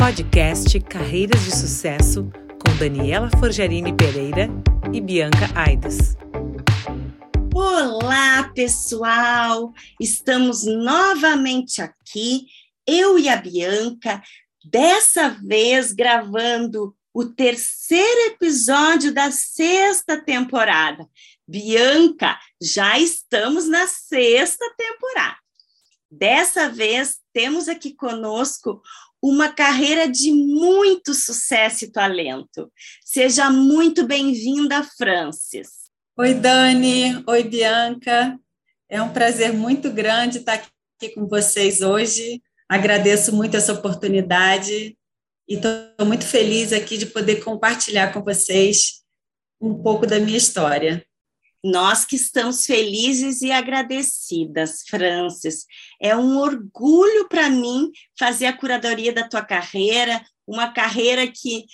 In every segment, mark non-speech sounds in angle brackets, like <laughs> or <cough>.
Podcast Carreiras de Sucesso com Daniela Forjarini Pereira e Bianca Aides. Olá, pessoal! Estamos novamente aqui, eu e a Bianca, dessa vez gravando o terceiro episódio da sexta temporada. Bianca, já estamos na sexta temporada. Dessa vez, temos aqui conosco uma carreira de muito sucesso e talento. Seja muito bem-vinda, Francis. Oi, Dani. Oi, Bianca. É um prazer muito grande estar aqui com vocês hoje. Agradeço muito essa oportunidade e estou muito feliz aqui de poder compartilhar com vocês um pouco da minha história. Nós que estamos felizes e agradecidas, Francis. É um orgulho para mim fazer a curadoria da tua carreira, uma carreira que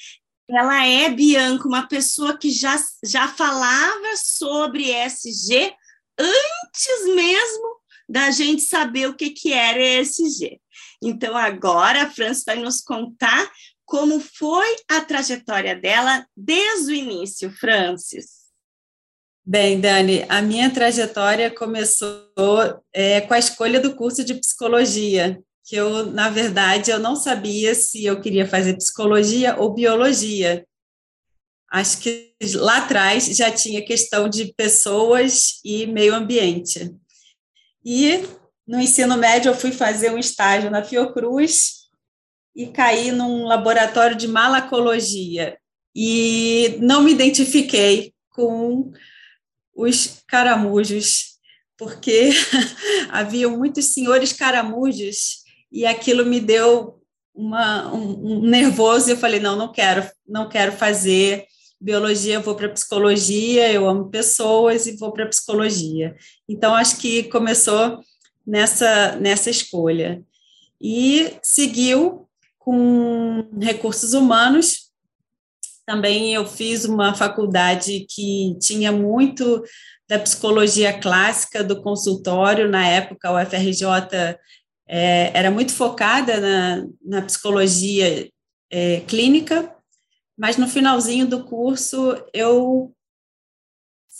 ela é, Bianca, uma pessoa que já, já falava sobre ESG antes mesmo da gente saber o que, que era ESG. Então, agora a Francis vai nos contar como foi a trajetória dela desde o início, Francis. Bem, Dani, a minha trajetória começou é, com a escolha do curso de psicologia, que eu, na verdade, eu não sabia se eu queria fazer psicologia ou biologia. Acho que lá atrás já tinha questão de pessoas e meio ambiente. E no ensino médio eu fui fazer um estágio na Fiocruz e caí num laboratório de malacologia e não me identifiquei com os caramujos, porque <laughs> havia muitos senhores caramujos e aquilo me deu uma, um, um nervoso e eu falei não, não quero, não quero fazer biologia, vou para psicologia, eu amo pessoas e vou para psicologia. Então acho que começou nessa nessa escolha e seguiu com recursos humanos também eu fiz uma faculdade que tinha muito da psicologia clássica do consultório, na época o FRJ é, era muito focada na, na psicologia é, clínica, mas no finalzinho do curso eu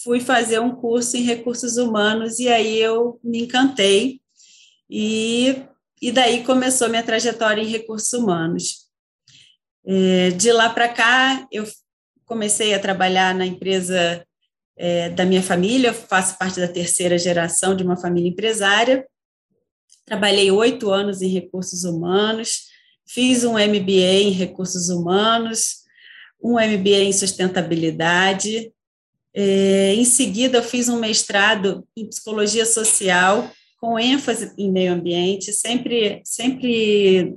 fui fazer um curso em recursos humanos e aí eu me encantei e, e daí começou minha trajetória em recursos humanos. É, de lá para cá, eu comecei a trabalhar na empresa é, da minha família, eu faço parte da terceira geração de uma família empresária. Trabalhei oito anos em recursos humanos, fiz um MBA em recursos humanos, um MBA em sustentabilidade. É, em seguida, eu fiz um mestrado em psicologia social, com ênfase em meio ambiente, sempre, sempre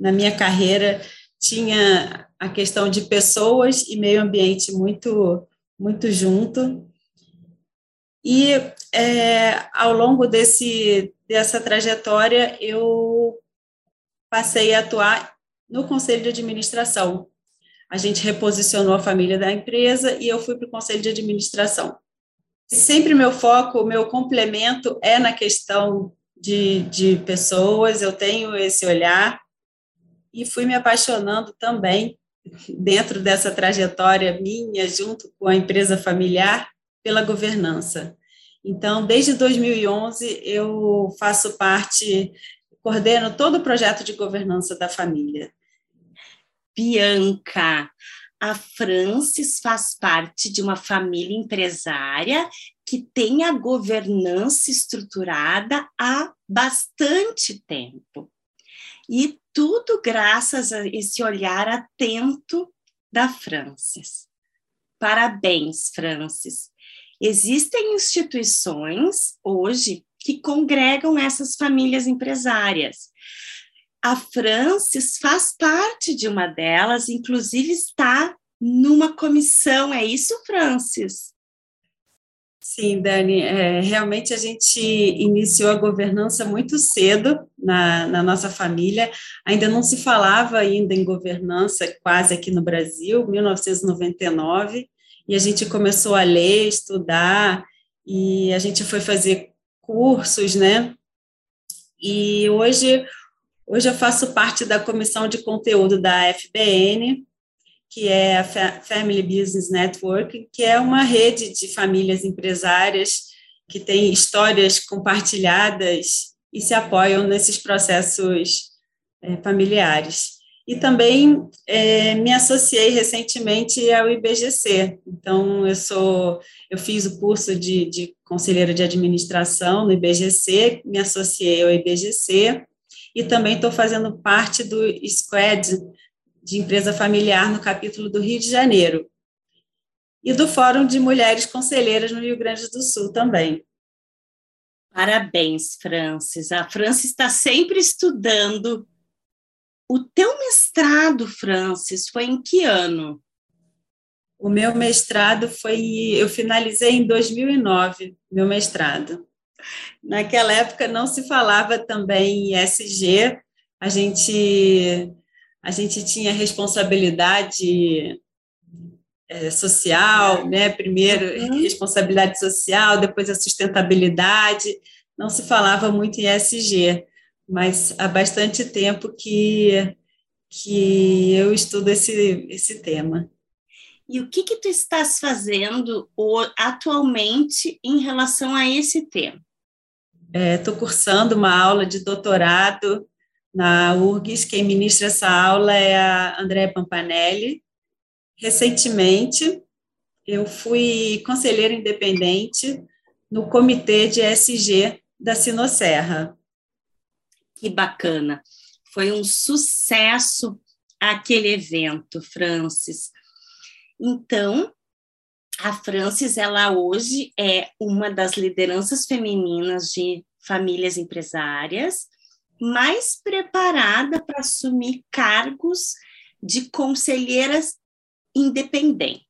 na minha carreira tinha a questão de pessoas e meio ambiente muito, muito junto. E é, ao longo desse, dessa trajetória, eu passei a atuar no conselho de administração. A gente reposicionou a família da empresa e eu fui para o conselho de administração. Sempre meu foco, meu complemento é na questão de, de pessoas, eu tenho esse olhar e fui me apaixonando também dentro dessa trajetória minha, junto com a empresa familiar, pela governança. Então, desde 2011, eu faço parte, coordeno todo o projeto de governança da família. Bianca, a Francis faz parte de uma família empresária que tem a governança estruturada há bastante tempo. E tudo graças a esse olhar atento da Francis. Parabéns, Francis. Existem instituições hoje que congregam essas famílias empresárias. A Francis faz parte de uma delas, inclusive está numa comissão, é isso, Francis? Sim, Dani, é, realmente a gente iniciou a governança muito cedo na, na, nossa família, ainda não se falava ainda em governança quase aqui no Brasil, 1999, e a gente começou a ler, estudar, e a gente foi fazer cursos, né? E hoje Hoje eu faço parte da comissão de conteúdo da FBN, que é a Family Business Network, que é uma rede de famílias empresárias que tem histórias compartilhadas e se apoiam nesses processos é, familiares. E também é, me associei recentemente ao IBGC. Então, eu sou, eu fiz o curso de, de conselheiro de administração no IBGC, me associei ao IBGC e também estou fazendo parte do SQUAD de empresa familiar no capítulo do Rio de Janeiro e do Fórum de Mulheres Conselheiras no Rio Grande do Sul também. Parabéns, Francis. A Francis está sempre estudando o teu mestrado, Francis, foi em que ano? O meu mestrado foi, eu finalizei em 2009, meu mestrado. Naquela época não se falava também em ESG, a gente, a gente tinha responsabilidade é, social, né? Primeiro uhum. responsabilidade social, depois a sustentabilidade. Não se falava muito em ESG mas há bastante tempo que, que eu estudo esse, esse tema. E o que que tu estás fazendo atualmente em relação a esse tema? Estou é, cursando uma aula de doutorado na URGS. Quem ministra essa aula é a Andréa Pampanelli. Recentemente, eu fui conselheira independente no comitê de SG da Sinoserra. Que bacana. Foi um sucesso aquele evento, Francis. Então, a Francis, ela hoje é uma das lideranças femininas de famílias empresárias, mais preparada para assumir cargos de conselheiras independentes.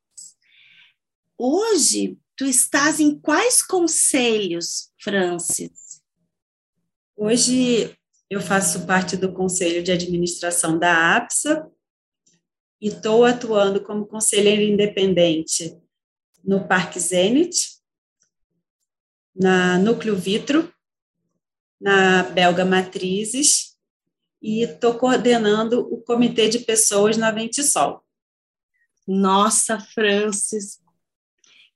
Hoje, tu estás em quais conselhos, Francis? Hoje eu faço parte do conselho de administração da APSA e estou atuando como conselheira independente no Parque Zenit, na Núcleo Vitro, na Belga Matrizes e estou coordenando o comitê de pessoas na Ventisol. Nossa, Francis,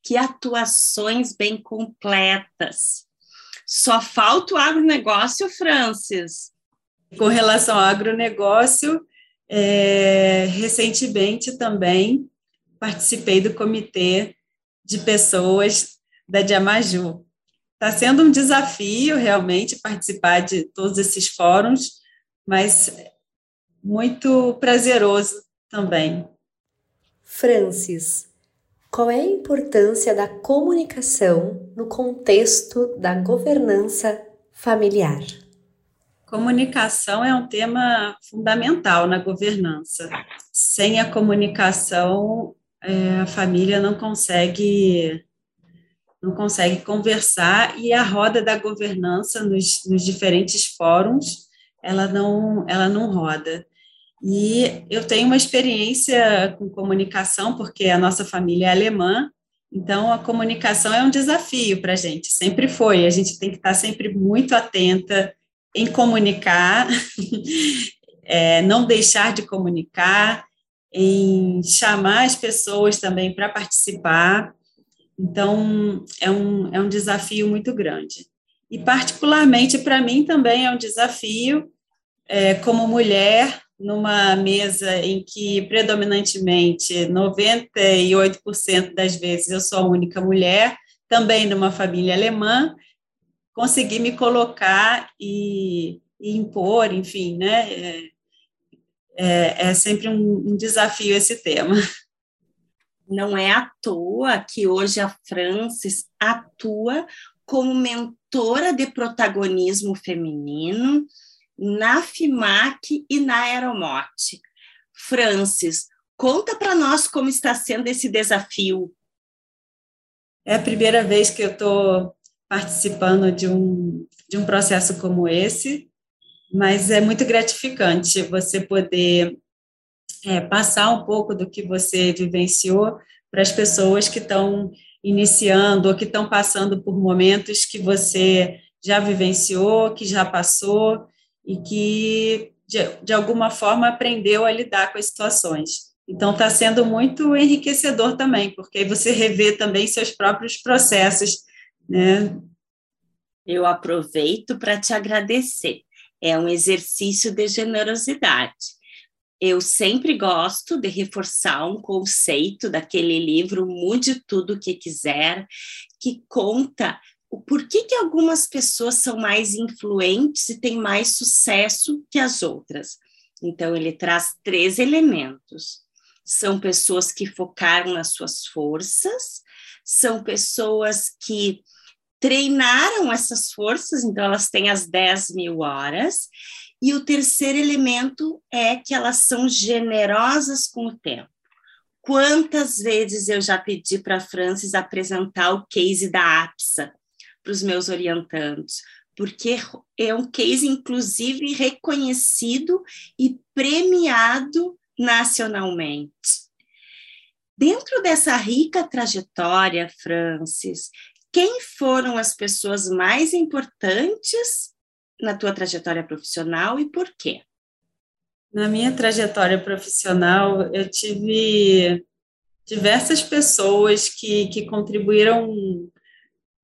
que atuações bem completas. Só falta o agronegócio, Francis. Com relação ao agronegócio, é, recentemente também participei do comitê de pessoas da Diamaju. Está sendo um desafio realmente participar de todos esses fóruns, mas muito prazeroso também. Francis, qual é a importância da comunicação no contexto da governança familiar? Comunicação é um tema fundamental na governança. Sem a comunicação, é, a família não consegue não consegue conversar e a roda da governança nos, nos diferentes fóruns ela não ela não roda. E eu tenho uma experiência com comunicação, porque a nossa família é alemã, então a comunicação é um desafio para a gente, sempre foi. A gente tem que estar sempre muito atenta em comunicar, <laughs> é, não deixar de comunicar, em chamar as pessoas também para participar. Então, é um, é um desafio muito grande. E, particularmente, para mim também é um desafio, é, como mulher, numa mesa em que predominantemente 98% das vezes eu sou a única mulher, também numa família alemã, consegui me colocar e, e impor, enfim, né? É, é, é sempre um, um desafio esse tema. Não é à toa que hoje a Francis atua como mentora de protagonismo feminino, na FIMAC e na Aeromote. Francis, conta para nós como está sendo esse desafio. É a primeira vez que eu estou participando de um, de um processo como esse, mas é muito gratificante você poder é, passar um pouco do que você vivenciou para as pessoas que estão iniciando ou que estão passando por momentos que você já vivenciou, que já passou e que de, de alguma forma, aprendeu a lidar com as situações. Então, está sendo muito enriquecedor também, porque aí você revê também seus próprios processos, né? Eu aproveito para te agradecer. É um exercício de generosidade. Eu sempre gosto de reforçar um conceito daquele livro Mude Tudo o que Quiser, que conta o porquê que algumas pessoas são mais influentes e têm mais sucesso que as outras. Então, ele traz três elementos. São pessoas que focaram nas suas forças, são pessoas que treinaram essas forças, então elas têm as 10 mil horas, e o terceiro elemento é que elas são generosas com o tempo. Quantas vezes eu já pedi para a Francis apresentar o case da APSA para os meus orientandos, porque é um case, inclusive, reconhecido e premiado nacionalmente. Dentro dessa rica trajetória, Francis, quem foram as pessoas mais importantes na tua trajetória profissional e por quê? Na minha trajetória profissional, eu tive diversas pessoas que, que contribuíram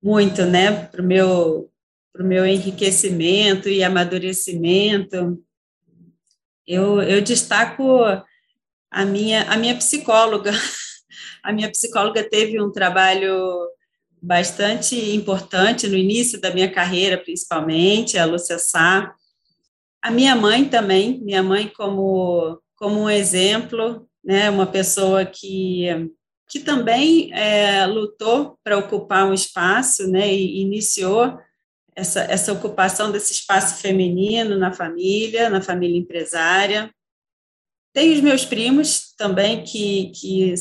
muito, né, para o meu, pro meu enriquecimento e amadurecimento. Eu, eu destaco a minha, a minha psicóloga. <laughs> A minha psicóloga teve um trabalho bastante importante no início da minha carreira, principalmente, a Lúcia Sá. A minha mãe também, minha mãe como, como um exemplo, né, uma pessoa que, que também é, lutou para ocupar um espaço, né, e iniciou essa, essa ocupação desse espaço feminino na família, na família empresária. Tem os meus primos também que, que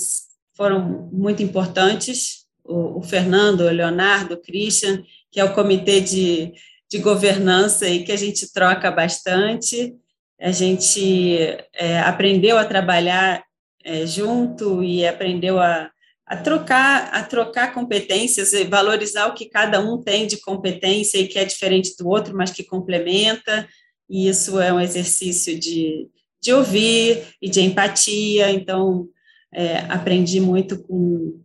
foram muito importantes o, o Fernando, o Leonardo, o Christian, que é o comitê de, de governança e que a gente troca bastante. A gente é, aprendeu a trabalhar é, junto e aprendeu a, a trocar a trocar competências e valorizar o que cada um tem de competência e que é diferente do outro, mas que complementa. E isso é um exercício de, de ouvir e de empatia. Então, é, aprendi muito com,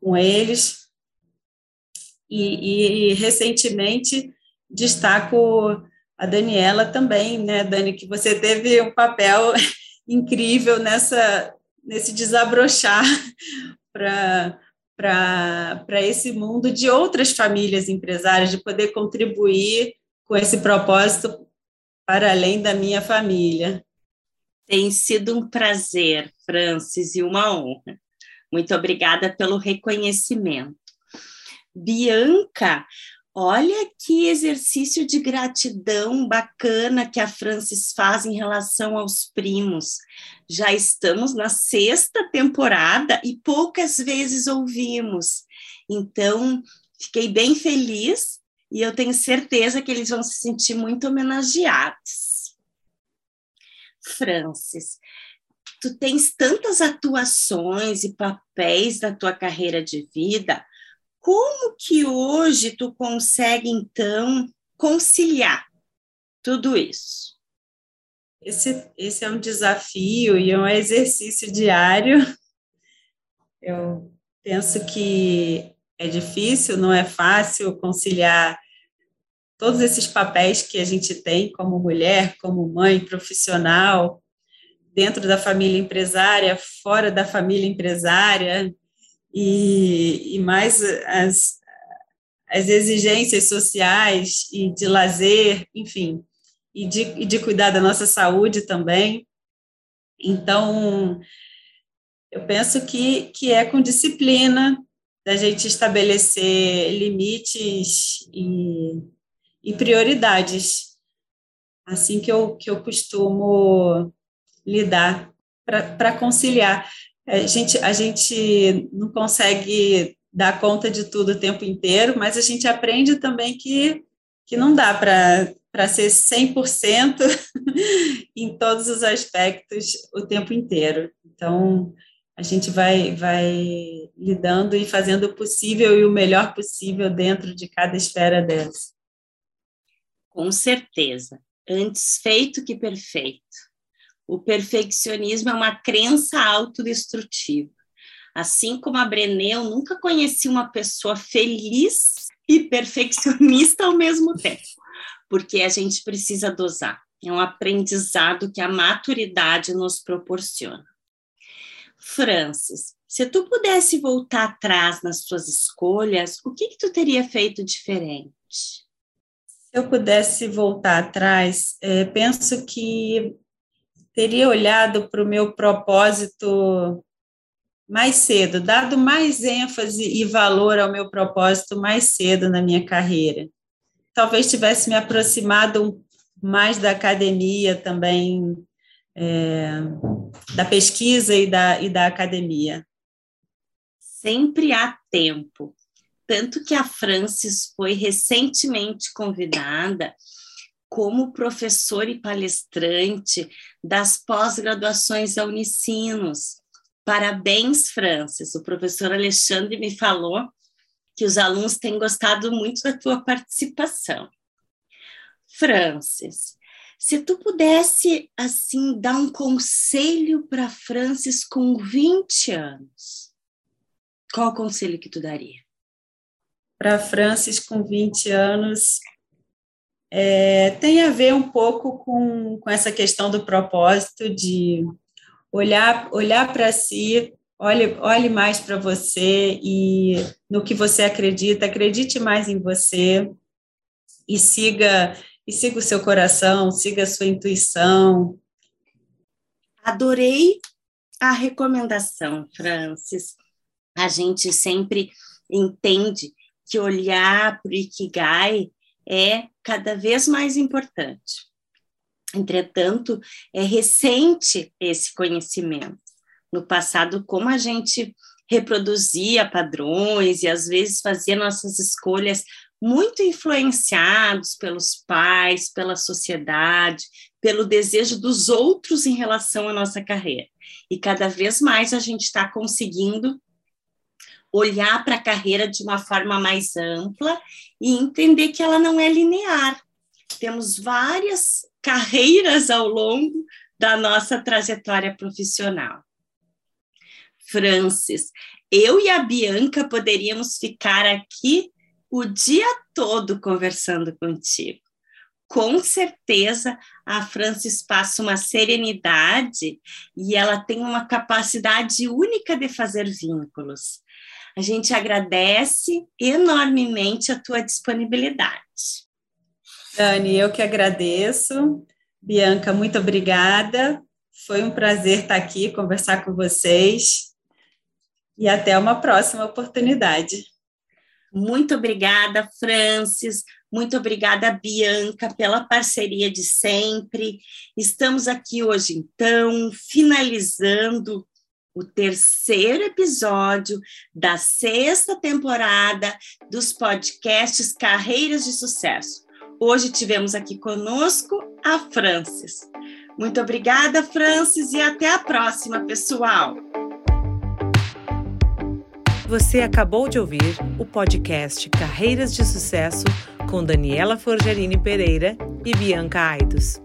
com eles. E, e, recentemente destaco a Daniela também, né, Dani, que você teve um papel <laughs> incrível nessa nesse desabrochar <laughs> para para esse mundo de outras famílias empresárias, de poder contribuir com esse propósito para além da minha família. Tem sido um prazer, Francis, e uma honra. Muito obrigada pelo reconhecimento. Bianca, olha que exercício de gratidão bacana que a Francis faz em relação aos primos. Já estamos na sexta temporada e poucas vezes ouvimos. Então, fiquei bem feliz e eu tenho certeza que eles vão se sentir muito homenageados. Francis, tu tens tantas atuações e papéis na tua carreira de vida, como que hoje tu consegue então conciliar tudo isso? Esse, esse é um desafio e é um exercício diário. Eu penso que é difícil, não é fácil conciliar todos esses papéis que a gente tem como mulher, como mãe, profissional, dentro da família empresária, fora da família empresária, e, e mais as, as exigências sociais e de lazer, enfim, e de, e de cuidar da nossa saúde também. Então, eu penso que, que é com disciplina da gente estabelecer limites e, e prioridades. Assim que eu, que eu costumo lidar para conciliar. A gente, a gente não consegue dar conta de tudo o tempo inteiro, mas a gente aprende também que, que não dá para ser 100% <laughs> em todos os aspectos o tempo inteiro. Então, a gente vai, vai lidando e fazendo o possível e o melhor possível dentro de cada esfera dessa. Com certeza antes feito que perfeito. O perfeccionismo é uma crença autodestrutiva. Assim como a Brené, eu nunca conheci uma pessoa feliz e perfeccionista ao mesmo tempo, porque a gente precisa dosar. É um aprendizado que a maturidade nos proporciona. Francis, se tu pudesse voltar atrás nas suas escolhas, o que, que tu teria feito diferente? Se eu pudesse voltar atrás, é, penso que teria olhado para o meu propósito mais cedo, dado mais ênfase e valor ao meu propósito mais cedo na minha carreira. Talvez tivesse me aproximado mais da academia também, é, da pesquisa e da, e da academia. Sempre há tempo. Tanto que a Francis foi recentemente convidada como professor e palestrante das pós-graduações da Unicinos. Parabéns, Francis. O professor Alexandre me falou que os alunos têm gostado muito da tua participação. Francis, se tu pudesse assim dar um conselho para Francis com 20 anos, qual conselho que tu daria? Para Francis com 20 anos, é, tem a ver um pouco com, com essa questão do propósito de olhar, olhar para si, olhe, olhe mais para você e no que você acredita, acredite mais em você e siga e siga o seu coração, siga a sua intuição. Adorei a recomendação, Francis. A gente sempre entende que olhar para o Ikigai é cada vez mais importante. Entretanto, é recente esse conhecimento. No passado, como a gente reproduzia padrões e às vezes fazia nossas escolhas muito influenciados pelos pais, pela sociedade, pelo desejo dos outros em relação à nossa carreira. E cada vez mais a gente está conseguindo olhar para a carreira de uma forma mais ampla e entender que ela não é linear. Temos várias carreiras ao longo da nossa trajetória profissional. Francis, eu e a Bianca poderíamos ficar aqui o dia todo conversando contigo. Com certeza a Francis passa uma serenidade e ela tem uma capacidade única de fazer vínculos. A gente agradece enormemente a tua disponibilidade. Dani, eu que agradeço. Bianca, muito obrigada. Foi um prazer estar aqui, conversar com vocês. E até uma próxima oportunidade. Muito obrigada, Francis. Muito obrigada, Bianca, pela parceria de sempre. Estamos aqui hoje, então, finalizando o terceiro episódio da sexta temporada dos podcasts Carreiras de Sucesso. Hoje tivemos aqui conosco a Francis. Muito obrigada, Francis, e até a próxima, pessoal. Você acabou de ouvir o podcast Carreiras de Sucesso com Daniela Forgerini Pereira e Bianca Aidos.